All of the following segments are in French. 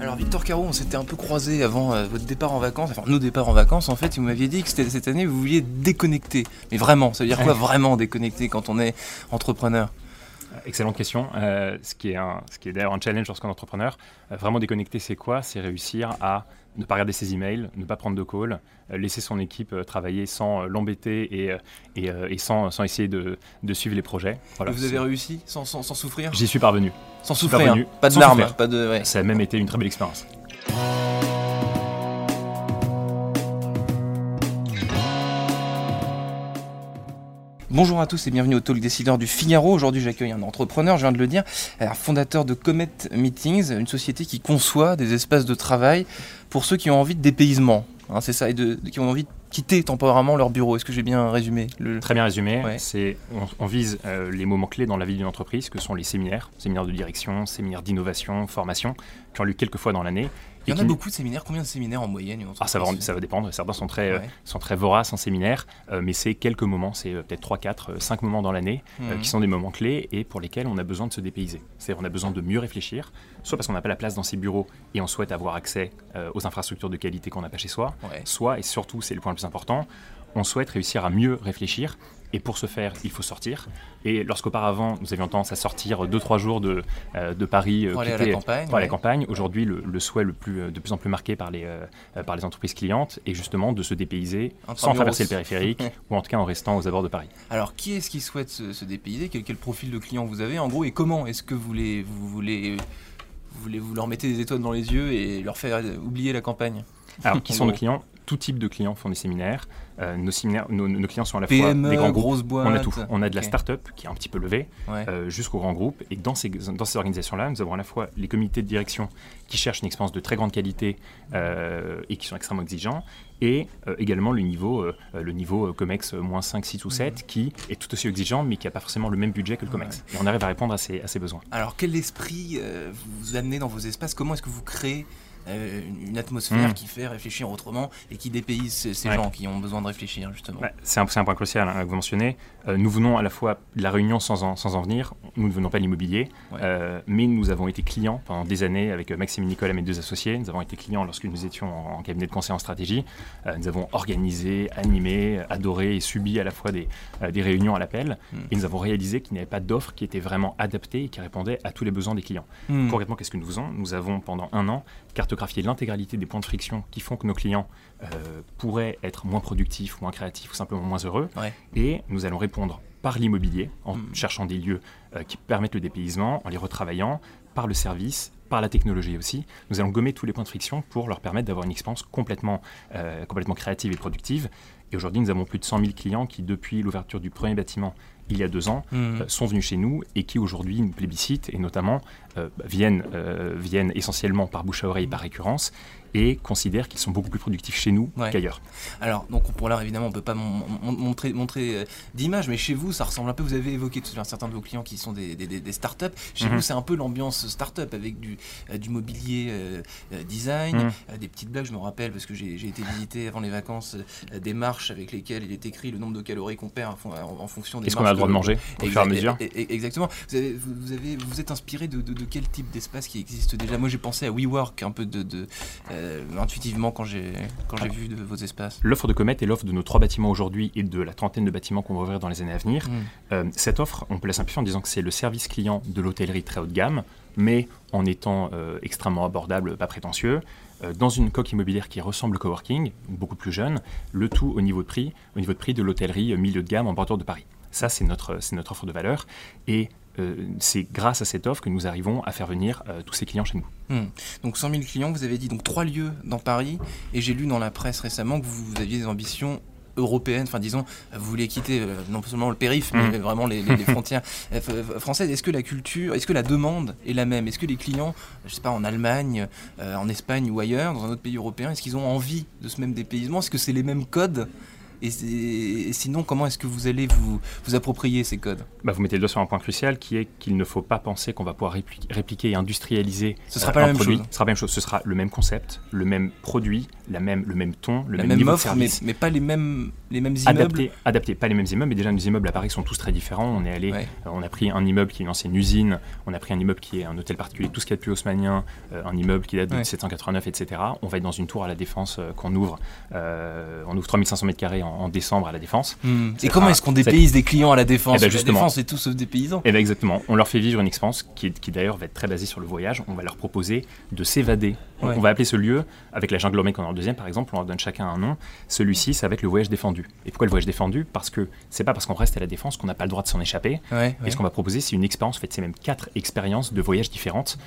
Alors Victor Caro, on s'était un peu croisé avant euh, votre départ en vacances, enfin nos départs en vacances en fait, et vous m'aviez dit que c'était- cette année vous vouliez déconnecter. Mais vraiment, ça veut dire quoi vraiment déconnecter quand on est entrepreneur? Excellente question. Euh, ce qui est, un- ce qui est d'ailleurs un challenge lorsqu'on est entrepreneur. Euh, vraiment déconnecter, c'est quoi? C'est réussir à ne pas regarder ses emails, ne pas prendre de call, euh, laisser son équipe euh, travailler sans euh, l'embêter et, et, et sans, sans essayer de, de suivre les projets. Voilà, Vous avez réussi sans, sans, sans souffrir? J'y suis parvenu. Sans suis souffrir, parvenu. pas de larmes, souffrir. pas de... ouais. Ça a même été une très belle expérience. Bonjour à tous et bienvenue au Talk Décideur du Figaro. Aujourd'hui, j'accueille un entrepreneur, je viens de le dire, un fondateur de Comet Meetings, une société qui conçoit des espaces de travail pour ceux qui ont envie de dépaysement. Hein, c'est ça, et de, qui ont envie de quitter temporairement leur bureau. Est-ce que j'ai bien résumé le... Très bien résumé. Ouais. C'est, on, on vise euh, les moments clés dans la vie d'une entreprise, que sont les séminaires, séminaires de direction, séminaires d'innovation, formation, qui ont lieu quelques fois dans l'année. Il y en a qui- beaucoup de séminaires. Combien de séminaires en moyenne Ah, ça, va, ça va dépendre. Certains sont très, euh, Ouais. sont très voraces en séminaire, euh, mais c'est quelques moments, c'est euh, peut-être 3, 4, 5 moments dans l'année, euh, Mhm. qui sont des moments clés et pour lesquels on a besoin de se dépayser. C'est-à-dire on a besoin de mieux réfléchir, soit parce qu'on n'a pas la place dans ses bureaux et on souhaite avoir accès euh, aux infrastructures de qualité qu'on n'a pas chez soi, Ouais. soit, et surtout c'est le point le plus important, on souhaite réussir à mieux réfléchir. Et pour ce faire, il faut sortir. Et lorsqu'auparavant, nous avions tendance à sortir 2-3 jours de, euh, de Paris, euh, Pour aller à la campagne, pour aller à ouais. la campagne, aujourd'hui, le, le souhait le plus, euh, de plus en plus marqué par les, euh, par les entreprises clientes est justement de se dépayser sans traverser le périphérique ou en tout cas en restant aux abords de Paris. Alors, qui est-ce qui souhaite se, se dépayser? Quel, quel profil de client vous avez? En gros, et comment est-ce que vous les, vous voulez, vous voulez, vous leur mettez des étoiles dans les yeux et leur faire oublier la campagne? Alors, qui sont nos clients? Tout type de clients font des séminaires. Euh, nos, séminaires nos, nos clients sont à la fois des grands groupes. boîtes. On a tout. On a de la start-up qui est un petit peu levée Ouais. euh, jusqu'aux grands groupes. Et dans ces, dans ces organisations-là, nous avons à la fois les comités de direction qui cherchent une expérience de très grande qualité euh, et qui sont extrêmement exigeants, et euh, également le niveau, euh, le niveau COMEX moins 5, 6 ou 7 qui est tout aussi exigeant, mais qui n'a pas forcément le même budget que le COMEX. Et on arrive à répondre à ces, à ces besoins. Alors, quel esprit euh, vous amenez dans vos espaces? Comment est-ce que vous créez euh, une- atmosphère Mm. qui fait réfléchir autrement et qui dépayse ces, ces Ouais. gens qui ont besoin de réfléchir, justement Ouais, c'est un, un point crucial hein, que vous mentionnez. Euh, nous venons à la fois de la réunion sans en, sans en venir, nous ne venons pas de l'immobilier, Ouais. euh, mais nous avons été clients pendant des années avec Maxime et Nicolas, mes deux associés. Nous avons été clients lorsque nous étions en, en cabinet de conseil en stratégie. Nous avons organisé, animé, adoré et subi à la fois des, des réunions à l'appel. Mm. Et nous avons réalisé qu'il n'y avait pas d'offre qui était vraiment adaptée et qui répondait à tous les besoins des clients. Hmm. Concrètement, qu'est-ce que nous faisons? Nous avons pendant un an cartographié l'intégralité des points de friction qui font que nos clients euh, pourraient être moins productifs, moins créatifs ou simplement moins heureux. Ouais. Et nous allons répondre par l'immobilier, en Mm. cherchant des lieux euh, qui permettent le dépaysement, en les retravaillant, par le service, par la technologie aussi. Nous allons gommer tous les points de friction pour leur permettre d'avoir une expérience complètement, euh, complètement créative et productive. Et aujourd'hui, nous avons plus de 100 000 clients qui, depuis l'ouverture du premier bâtiment il y a deux ans, Hmm. euh, sont venus chez nous et qui aujourd'hui nous plébiscitent et notamment euh, viennent, euh, viennent essentiellement par bouche à oreille par récurrence et considèrent qu'ils sont beaucoup plus productifs chez nous Ouais. qu'ailleurs. Alors, donc pour l'heure, évidemment, on peut pas mon- mon- montrer, montrer d'image, mais chez vous, ça ressemble un peu. Vous avez évoqué tout à l'heure certains de vos clients qui sont des, des, des- des startups. Chez Mhm. vous, c'est un peu l'ambiance startup avec du, du mobilier design, Mhm. des petites blagues. Je me rappelle parce que j'ai été visiter avant les vacances des marches avec lesquelles il est écrit le nombre de calories qu'on perd en, en- en fonction des Est-ce qu'on a le droit de manger au fur et à mesure Exactement. Vous, avez, vous, avez, êtes inspiré de, de- de quel type d'espace qui existe déjà? Moi, j'ai pensé à WeWork un peu de, de, euh, intuitivement quand j'ai quand j'ai vu de vos espaces. L'offre de Comet est l'offre de nos trois bâtiments aujourd'hui et de la trentaine de bâtiments qu'on va ouvrir dans les années à venir. Mm. Euh, cette offre, on peut la simplifier en disant que c'est le service client de l'hôtellerie très haut de gamme, mais en étant euh, extrêmement abordable, pas prétentieux, dans une coque immobilière qui ressemble au coworking, beaucoup plus jeune, le tout au niveau de prix, au niveau de prix de l'hôtellerie euh, milieu de gamme en bordure de Paris. Ça, c'est notre, offre de valeur. Et euh, c'est grâce à cette offre que nous arrivons à faire venir euh, tous ces clients chez nous. Hmm. Donc 100 000 clients, vous avez dit donc trois lieux dans Paris, et j'ai lu dans la presse récemment que vous aviez des ambitions européenne, enfin disons, vous voulez quitter euh, non seulement le périph, mais Mm. vraiment les, les- les frontières euh, f- françaises. Est-ce que la culture, est-ce que la demande est la même? Est-ce que les clients, je sais pas, en Allemagne, euh, en Espagne ou ailleurs, dans un autre pays européen, est-ce qu'ils ont envie de ce même dépaysement? Est-ce que c'est les mêmes codes et, sinon, comment est-ce que vous allez vous, vous approprier ces codes? Bah, vous mettez le doigt sur un point crucial qui est qu'il ne faut pas penser qu'on va pouvoir répli- répliquer et industrialiser Ce sera euh, pas la même produit. chose. Ce sera pas la même chose. Ce sera le même concept, le même produit, la même, le même ton, le La même, même niveau offre, de mais, service. mais pas les mêmes, les mêmes immeubles Adapté, adapté, pas les mêmes immeubles, mais déjà nos immeubles à Paris sont tous très différents. On est allé, Ouais. euh, on a pris un immeuble qui est une ancienne usine, on a pris un immeuble qui est un hôtel particulier, tout ce qu'il y a de plus haussmannien, euh, un immeuble qui date de Ouais. 1789, etc. On va être dans une tour à la Défense euh, qu'on ouvre, on ouvre 3500 mètres carrés en, en décembre à la Défense. Hmm. Et comment est-ce qu'on dépayse des clients à la défense Eh ben, La justement. défense, c'est tout sauf des paysans. Et bien exactement, on leur fait vivre une expérience qui, est- qui d'ailleurs va être très basée sur le voyage. On va leur proposer de s'évader. On- Ouais. On va appeler ce lieu, avec la jungle urbaine qu'on a en deuxième par exemple, on leur donne chacun un nom. Celui-ci, ça va être le voyage défendu. Et pourquoi le voyage défendu? Parce que c'est pas parce qu'on reste à la défense qu'on n'a pas le droit de s'en échapper. Ouais, Et ce qu'on va proposer, c'est une expérience, en fait, c'est même quatre expériences de voyage différentes.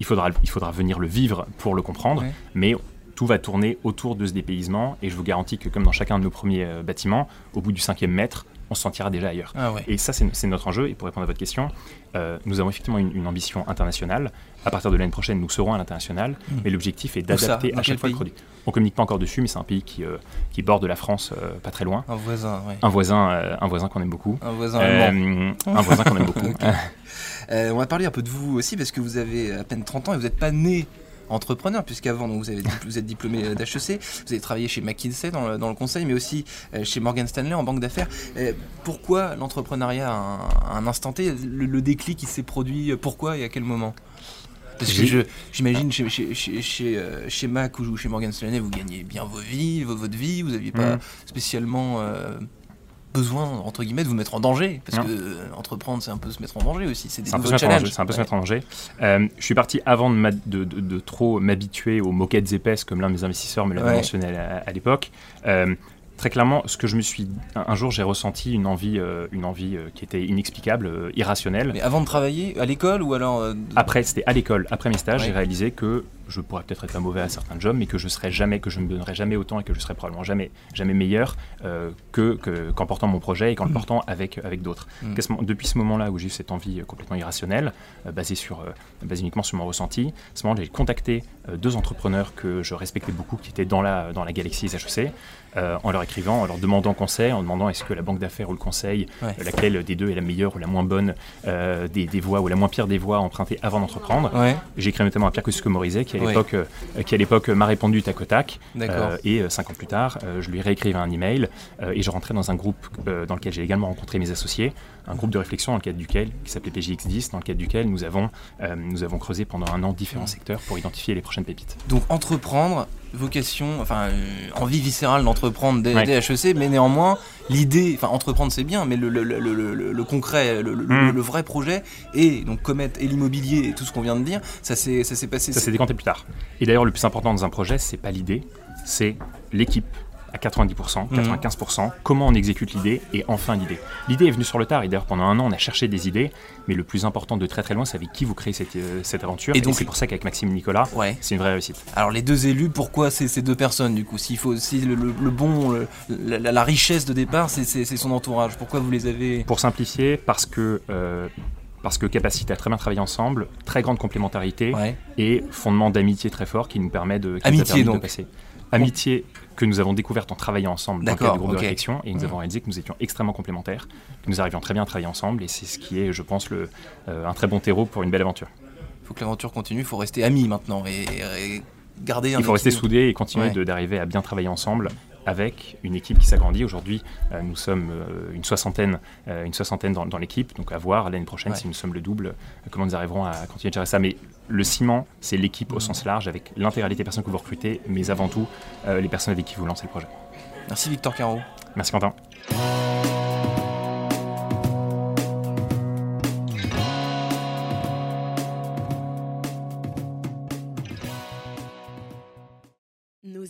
Il faudra, il faudra venir le vivre pour le comprendre, mais tout va tourner autour de ce dépaysement. Et je vous garantis que, comme dans chacun de nos premiers euh, bâtiments, au bout du cinquième mètre, on se sentira déjà ailleurs. Ah ouais. Et ça, c'est notre enjeu. Et pour répondre à votre question, euh, nous avons effectivement une, une ambition internationale. À partir de l'année prochaine, nous serons à l'international. Mm. Mais l'objectif est d'adapter à chaque fois le produit. On communique pas encore dessus, mais c'est un pays qui, euh, qui borde la France, euh, pas très loin. Un voisin, ouais. Un voisin, un voisin qu'on aime beaucoup. Un voisin allemand. Un voisin qu'on aime beaucoup. On va parler un peu de vous aussi parce que vous avez à peine 30 ans et vous n'êtes pas né entrepreneur puisqu'avant vous, avez, vous êtes diplômé euh, d'HEC, vous avez travaillé chez McKinsey dans le, dans le conseil mais aussi euh, chez Morgan Stanley en banque d'affaires. Euh, pourquoi l'entrepreneuriat à un, à un instant T, le, le déclic qui s'est produit, pourquoi et à quel moment? Parce que j'imagine chez, chez, chez, Mac ou chez Morgan Stanley, vous gagnez bien vos vies, vo- votre vie, vous n'aviez pas Mhm. spécialement euh, besoin, entre guillemets, de vous mettre en danger. Parce Non. que euh, entreprendre, c'est un peu se mettre en danger aussi. C'est des C'est un peu nouveaux challenges. danger. C'est un peu se mettre en danger. Euh, je suis parti avant de, m'a- de- de- de trop m'habituer aux moquettes épaisses, comme l'un de mes investisseurs me l'avait Ouais. mentionné à, à l'époque. Euh, très clairement, ce que je me suis, un, jour, j'ai ressenti une envie, euh, une envie euh, qui était inexplicable, euh, irrationnelle. Mais avant de travailler, à l'école ou alors. Après, c'était à l'école, après mes stages, Ouais. j'ai réalisé que je pourrais peut-être être pas mauvais à certains jobs, mais que je serais jamais, que je ne me donnerais jamais autant et que je serais probablement jamais, jamais meilleur euh, que que- qu'en portant mon projet et qu'en le portant avec avec d'autres. Mm. Moment- Depuis ce moment-là où j'ai eu cette envie complètement irrationnelle, euh, basée sur, euh, basée uniquement sur mon ressenti, à ce moment-là, j'ai contacté deux entrepreneurs que je respectais beaucoup, qui étaient dans la dans la galaxie HEC, euh, en leur écrivant, en leur demandant conseil, en demandant est-ce que la banque d'affaires ou le conseil, Ouais. euh, laquelle des deux est la meilleure ou la moins bonne euh, des, des voies ou la moins pire des voies empruntées avant d'entreprendre. Ouais, J'ai écrit notamment à Pierre Kosciusko-Morizet qui à l'époque euh, à m'a répondu tac au tac. Euh, et euh, cinq ans plus tard, euh, je lui réécrivais un email euh, et je rentrais dans un groupe euh, dans lequel j'ai également rencontré mes associés, un groupe de réflexion dans le cadre duquel, qui s'appelait PJX10, dans le cadre duquel nous avons, euh, nous avons creusé pendant un an différents secteurs pour identifier les prochaines Donc entreprendre, vocation, enfin euh, envie viscérale d'entreprendre dès, Ouais. HEC, mais néanmoins l'idée, enfin entreprendre c'est bien, mais le, le, le, le- concret, le, le- vrai projet et donc commettre et l'immobilier et tout ce qu'on vient de dire, ça s'est ça s'est passé. Ça s'est décanté plus tard. Et d'ailleurs, le plus important dans un projet, c'est pas l'idée, c'est l'équipe à 90%, Mhm. 95%, comment on exécute l'idée et enfin l'idée? L'idée est venue sur le tard et d'ailleurs pendant un an on a cherché des idées, mais le plus important de très très loin c'est avec qui vous créez cette, euh, cette aventure Et donc- c'est pour ça qu'avec Maxime et Nicolas Ouais. c'est une vraie réussite. Alors les deux élus, pourquoi ces, ces deux personnes du coup? S'il faut si le, le- le bon, le- la, richesse de départ, c'est c'est- c'est son entourage. Pourquoi vous les avez? Pour simplifier, parce que, euh, parce que capacité à très bien travailler ensemble, très grande complémentarité Ouais. et fondement d'amitié très fort qui nous permet de, qui Amitié, nous a permis de donc. passer. Amitié que nous avons découverte en travaillant ensemble dans le cadre du groupe de réflexion et nous Mhm. avons réalisé que nous étions extrêmement complémentaires, que nous arrivions très bien à travailler ensemble et c'est ce qui est, je pense, le, euh, un très bon terreau pour une belle aventure. Il faut que l'aventure continue, il faut rester amis maintenant et, et garder un Il faut rester soudés et continuer Ouais. d'arriver à bien travailler ensemble avec une équipe qui s'agrandit. Aujourd'hui, euh, nous sommes euh, une soixantaine, euh, une soixantaine dans, dans l'équipe. Donc à voir l'année prochaine Ouais. si nous sommes le double, comment nous arriverons à continuer de gérer ça. Mais le ciment, c'est l'équipe au Mhm. sens large avec l'intégralité des personnes que vous recrutez, mais avant tout les personnes avec qui vous lancez le projet. Merci Victor Caro. Merci Quentin.